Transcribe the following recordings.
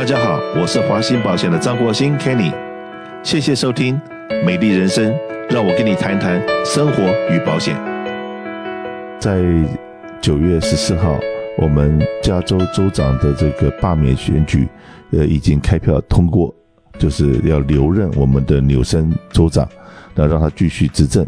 大家好，我是华兴保险的张国兴 Kenny，谢谢收听《美丽人生》，让我跟你谈谈生活与保险。在九月十四号，我们加州州长的这个罢免选举，呃，已经开票通过，就是要留任我们的纽森州长，那让他继续执政。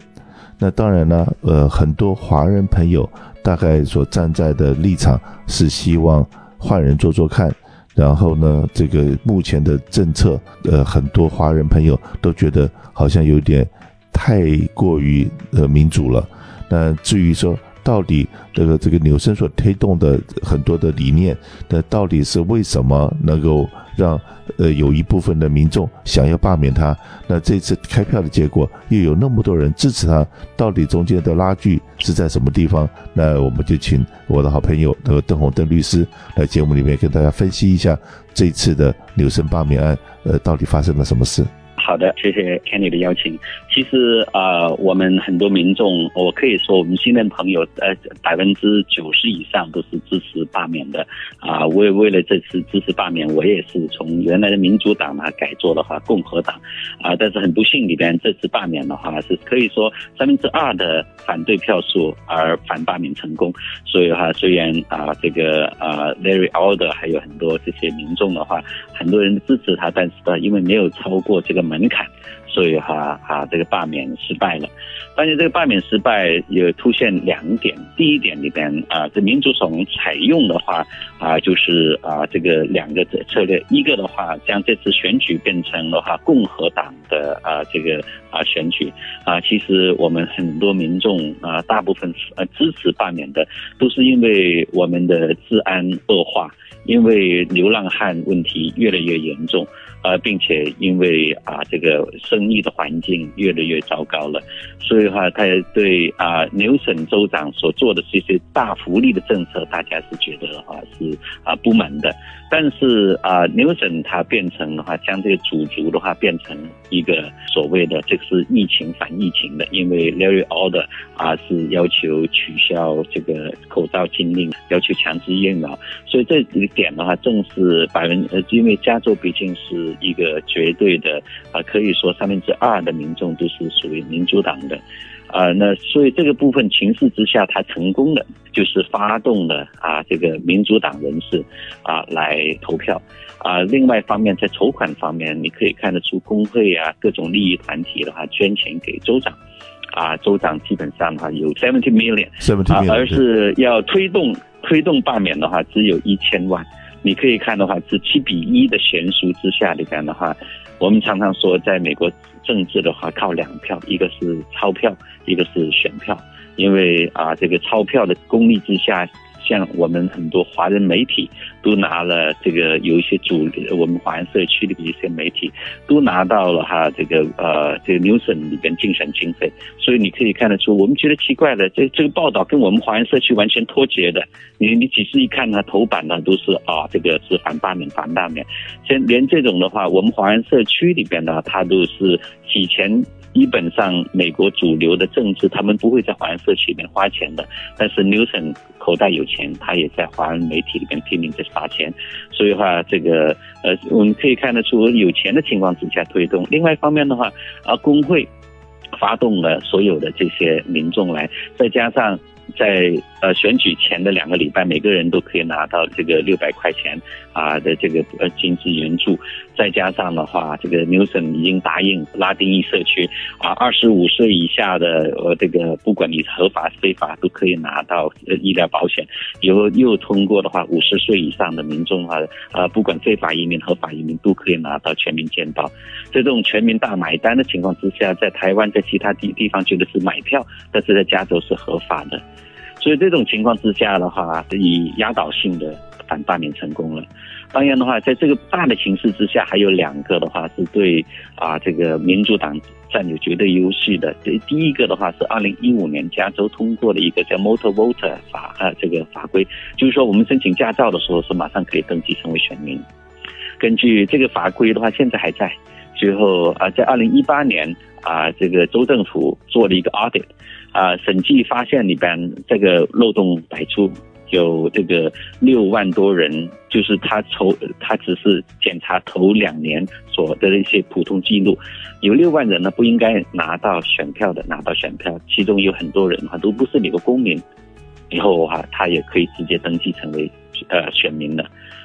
那当然呢，呃，很多华人朋友大概所站在的立场是希望换人做做看。然后呢，这个目前的政策，呃，很多华人朋友都觉得好像有点太过于呃民主了。那至于说到底这个这个纽森所推动的很多的理念，那到底是为什么能够让呃有一部分的民众想要罢免他？那这次开票的结果又有那么多人支持他，到底中间的拉锯是在什么地方？那我们就请我的好朋友那个邓红邓律师来节目里面跟大家分析一下这次的纽森罢免案，呃，到底发生了什么事？好的，谢谢 Kenny 的邀请。其实啊、我们很多民众，我可以说我们新任朋友，呃，百分之九十以上都是支持罢免的。啊、呃，为为了这次支持罢免，我也是从原来的民主党呢改做的话共和党。啊、但是很不幸里边这次罢免的话是可以说三分之二的反对票数而反罢免成功。所以哈，虽然啊、这个啊、呃、Larry Elder 还有很多这些民众的话，很多人支持他，但是呢，因为没有超过这个。门槛，所以哈啊，这个罢免失败了。但是这个罢免失败也凸现两点。第一点里边啊，这民主党采用的话啊，就是啊这个两个策略，一个的话将这次选举变成的话共和党的啊这个啊选举啊。其实我们很多民众啊，大部分呃支持罢免的，都是因为我们的治安恶化，因为流浪汉问题越来越严重。呃，并且因为啊，这个生意的环境越来越糟糕了，所以的话，他也对啊，牛省州长所做的这些大福利的政策，大家是觉得话是啊不满的。但是啊，牛省它变成的话，将这个主族的话变成一个所谓的这个是疫情反疫情的，因为 Larry order 啊是要求取消这个口罩禁令，要求强制验苗，所以这一点的话，正是百分呃，因为加州毕竟是。一个绝对的啊，可以说三分之二的民众都是属于民主党的，啊，那所以这个部分情势之下，他成功的就是发动了啊，这个民主党人士啊来投票，啊，另外一方面在筹款方面，你可以看得出工会啊各种利益团体的话捐钱给州长，啊，州长基本上哈有 seventy million，seventy million，而是要推动推动罢免的话只有一千万。你可以看的话，是七比一的悬殊之下里边的话，我们常常说，在美国政治的话，靠两票，一个是钞票，一个是选票，因为啊，这个钞票的功力之下。像我们很多华人媒体都拿了这个，有一些主我们华人社区的一些媒体都拿到了哈这个呃这个纽森里边竞选经费，所以你可以看得出，我们觉得奇怪的，这这个报道跟我们华人社区完全脱节的。你你仔细一看呢，头版呢都是啊这个是反罢免反罢免，像连这种的话，我们华人社区里边呢，它都是洗钱。基本上，美国主流的政治，他们不会在华人社区里面花钱的。但是纽森口袋有钱，他也在华人媒体里面拼命在撒钱。所以的话，这个呃，我们可以看得出，有钱的情况之下推动。另外一方面的话，啊，工会发动了所有的这些民众来，再加上。在呃选举前的两个礼拜，每个人都可以拿到这个六百块钱啊的这个呃经济援助，再加上的话，这个纽森已经答应拉丁裔社区啊，二十五岁以下的呃这个不管你合法非法都可以拿到呃医疗保险，以后又通过的话，五十岁以上的民众啊啊不管非法移民合法移民都可以拿到全民健保，在这种全民大买单的情况之下，在台湾在其他地地方觉得是买票，但是在加州是合法的。所以这种情况之下的话，以压倒性的反罢免成功了。当然的话，在这个大的形势之下，还有两个的话是对啊这个民主党占有绝对优势的。这第一个的话是二零一五年加州通过的一个叫 Motor Voter 法啊这个法规，就是说我们申请驾照的时候是马上可以登记成为选民。根据这个法规的话，现在还在。最后啊，在二零一八年啊，这个州政府做了一个 audit。啊，审计发现里边这个漏洞百出，有这个六万多人，就是他抽，他只是检查头两年所得的一些普通记录，有六万人呢不应该拿到选票的，拿到选票，其中有很多人哈都不是你的公民，以后哈他也可以直接登记成为呃选民的。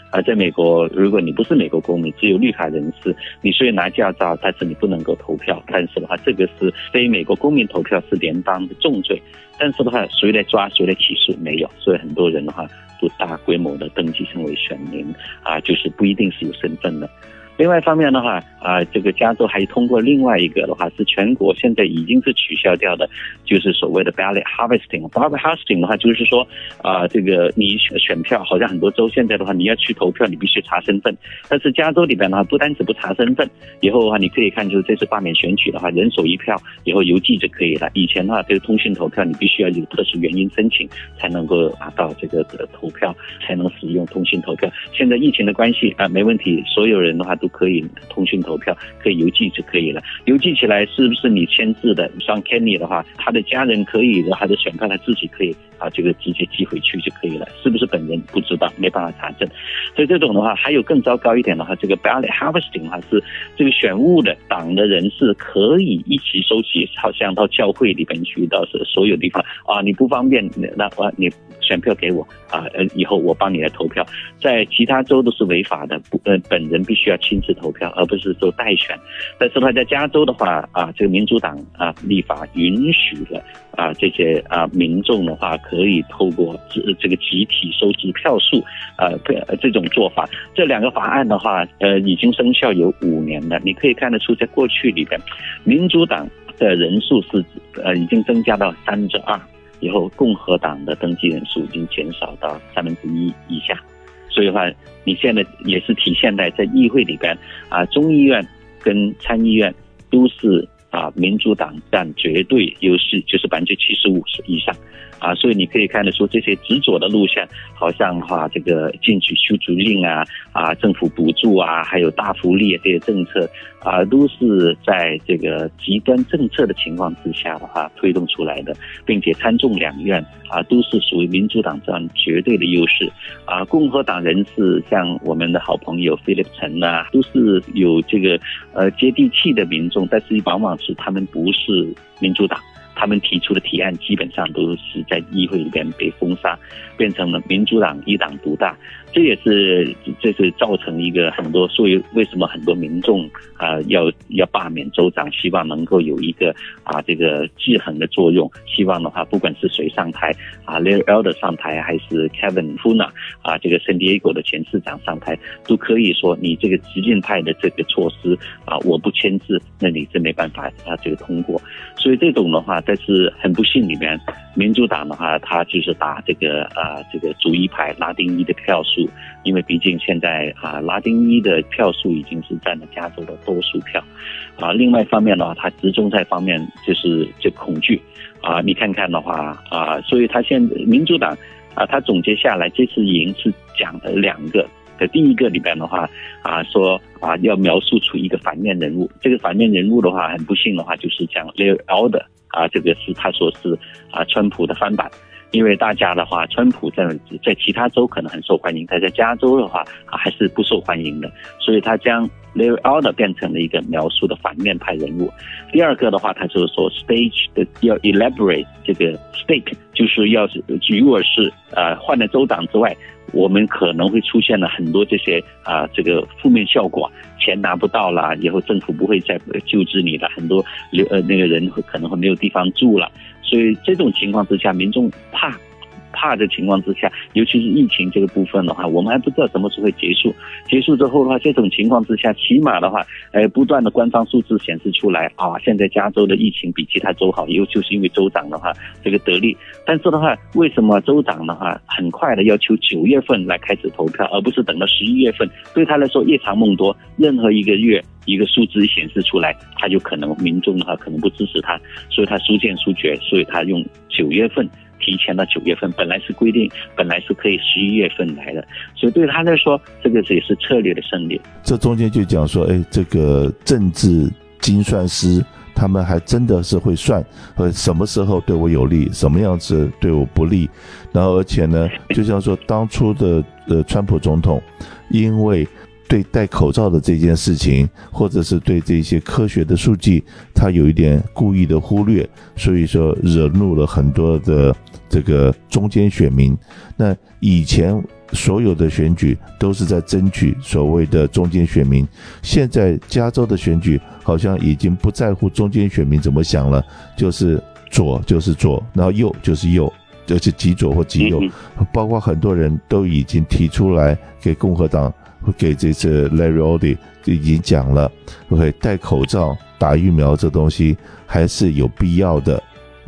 而在美国，如果你不是美国公民，只有绿卡人士，你虽然拿驾照，但是你不能够投票。但是的话，这个是非美国公民投票是联邦的重罪。但是的话，谁来抓，谁来起诉？没有。所以很多人的话都大规模的登记成为选民啊，就是不一定是有身份的。另外一方面的话，啊，这个加州还通过另外一个的话，是全国现在已经是取消掉的，就是所谓的 ballot harvesting。ballot harvesting 的话，就是说，啊，这个你选选票，好像很多州现在的话，你要去投票，你必须查身份。但是加州里边的话，不单止不查身份，以后的话，你可以看，就是这次罢免选举的话，人手一票，以后邮寄就可以了。以前的话，这个通讯投票，你必须要有特殊原因申请，才能够拿到这个投票，才能使用通讯投票。现在疫情的关系啊，没问题，所有人的话都。可以通讯投票，可以邮寄就可以了。邮寄起来是不是你签字的？像 Kenny 的话，他的家人可以的，他的选票他自己可以啊，这个直接寄回去就可以了。是不是本人不知道，没办法查证。所以这种的话，还有更糟糕一点的话，这个 ballot harvesting 的话是这个选务的党的人士可以一起收集，好像到教会里边去，到是所有地方啊，你不方便，那我你。选票给我啊，呃，以后我帮你来投票。在其他州都是违法的，不，呃，本人必须要亲自投票，而不是说代选。但是他在加州的话啊，这个民主党啊立法允许了啊这些啊民众的话可以透过这这个集体收集票数啊这种做法。这两个法案的话，呃，已经生效有五年了。你可以看得出，在过去里边，民主党的人数是呃已经增加到三分之二。以后共和党的登记人数已经减少到三分之一以下，所以的话，你现在也是体现在在议会里边啊，众议院跟参议院都是啊民主党占绝对优势，就是百分之七十五以上。啊，所以你可以看得出这些执着的路线，好像哈、这个禁止驱逐令啊，啊，政府补助啊，还有大福利啊这些政策啊，都是在这个极端政策的情况之下的话推动出来的，并且参众两院啊都是属于民主党占绝对的优势啊，共和党人士像我们的好朋友菲利普陈啊，都是有这个呃接地气的民众，但是往往是他们不是民主党。他们提出的提案基本上都是在议会里边被封杀，变成了民主党一党独大，这也是这是造成一个很多，所以为什么很多民众啊要要罢免州长，希望能够有一个啊这个制衡的作用，希望的话不管是谁上台啊，Larry Elder 上台还是 Kevin Huna 啊这个 San Diego 的前市长上台，都可以说你这个激进派的这个措施啊我不签字，那你是没办法啊这个通过，所以这种的话。但是很不幸，里面民主党的话，他就是打这个啊，这个主义派拉丁裔的票数，因为毕竟现在啊，拉丁裔的票数已经是占了加州的多数票，啊，另外一方面的话，他集中在方面就是就恐惧，啊，你看看的话啊，所以他现民主党啊，他总结下来这次赢是讲了两个。在第一个里边的话，啊说啊要描述出一个反面人物，这个反面人物的话，很不幸的话就是讲 Larry Elder 啊，这个是他说是啊川普的翻版，因为大家的话，川普在在其他州可能很受欢迎，但在加州的话啊还是不受欢迎的，所以他将 Larry Oder 变成了一个描述的反面派人物。第二个的话，他就是说 stage 的要 elaborate 这个 stake，就是要是如果是呃换了州长之外。我们可能会出现了很多这些啊，这个负面效果，钱拿不到了，以后政府不会再救治你了，很多留呃那个人可能会没有地方住了，所以这种情况之下，民众怕。怕的情况之下，尤其是疫情这个部分的话，我们还不知道什么时候会结束。结束之后的话，这种情况之下，起码的话，呃，不断的官方数字显示出来啊，现在加州的疫情比其他州好，又就是因为州长的话这个得利。但是的话，为什么州长的话很快的要求九月份来开始投票，而不是等到十一月份？对他来说夜长梦多，任何一个月一个数字显示出来，他就可能民众的话可能不支持他，所以他速战速决，所以他用九月份。提前到九月份，本来是规定，本来是可以十一月份来的，所以对他来说，这个也是策略的胜利。这中间就讲说，哎，这个政治精算师他们还真的是会算，呃，什么时候对我有利，什么样子对我不利。然后而且呢，就像说当初的呃川普总统，因为对戴口罩的这件事情，或者是对这些科学的数据，他有一点故意的忽略，所以说惹怒了很多的这个中间选民。那以前所有的选举都是在争取所谓的中间选民，现在加州的选举好像已经不在乎中间选民怎么想了，就是左就是左，然后右就是右，就是极左或极右，包括很多人都已经提出来给共和党。给这次 Larry Odi 就已经讲了，OK，戴口罩、打疫苗这东西还是有必要的。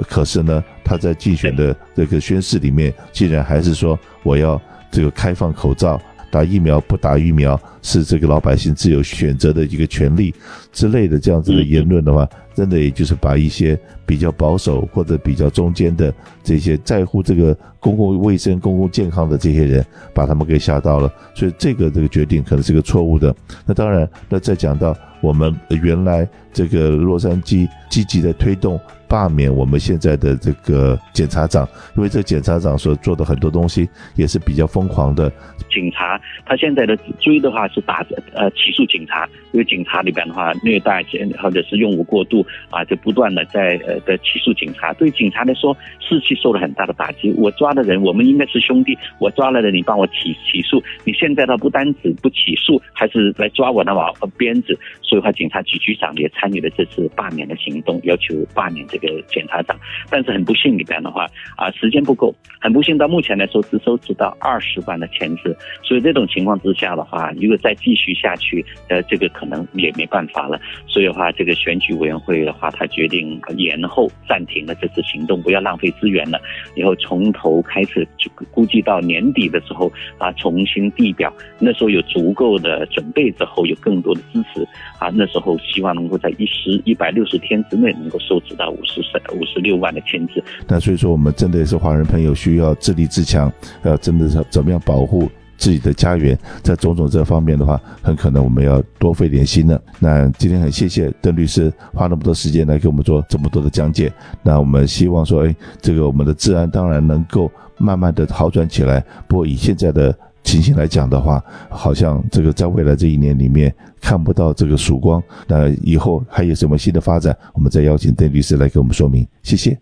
可是呢，他在竞选的这个宣誓里面，竟然还是说我要这个开放口罩、打疫苗不打疫苗是这个老百姓自由选择的一个权利之类的这样子的言论的话。真的也就是把一些比较保守或者比较中间的这些在乎这个公共卫生、公共健康的这些人，把他们给吓到了，所以这个这个决定可能是个错误的。那当然，那再讲到我们原来这个洛杉矶积极的推动。罢免我们现在的这个检察长，因为这检察长所做的很多东西也是比较疯狂的。警察他现在的追的话是打呃起诉警察，因为警察里边的话虐待或者是用武过度啊，就不断的在呃的起诉警察。对警察来说士气受了很大的打击。我抓的人，我们应该是兄弟，我抓了的你帮我起起诉，你现在他不单止不起诉，还是来抓我的把鞭子。所以话警察局局长也参与了这次罢免的行动，要求罢免这个。检察长，但是很不幸里边的话啊，时间不够，很不幸到目前来说只收集到二十万的签字，所以这种情况之下的话，如果再继续下去，呃，这个可能也没办法了。所以的话，这个选举委员会的话，他决定延后暂停了这次行动，不要浪费资源了，以后从头开始，就估计到年底的时候啊，重新递表，那时候有足够的准备之后，有更多的支持啊，那时候希望能够在一十一百六十天之内能够收集到五十。五十六万的签字，那所以说我们真的是华人朋友需要自立自强，要真的是怎么样保护自己的家园，在种种这方面的话，很可能我们要多费点心了。那今天很谢谢邓律师花那么多时间来给我们做这么多的讲解。那我们希望说，哎，这个我们的治安当然能够慢慢的好转起来。不过以现在的情形来讲的话，好像这个在未来这一年里面看不到这个曙光。那以后还有什么新的发展，我们再邀请邓律师来给我们说明。谢谢。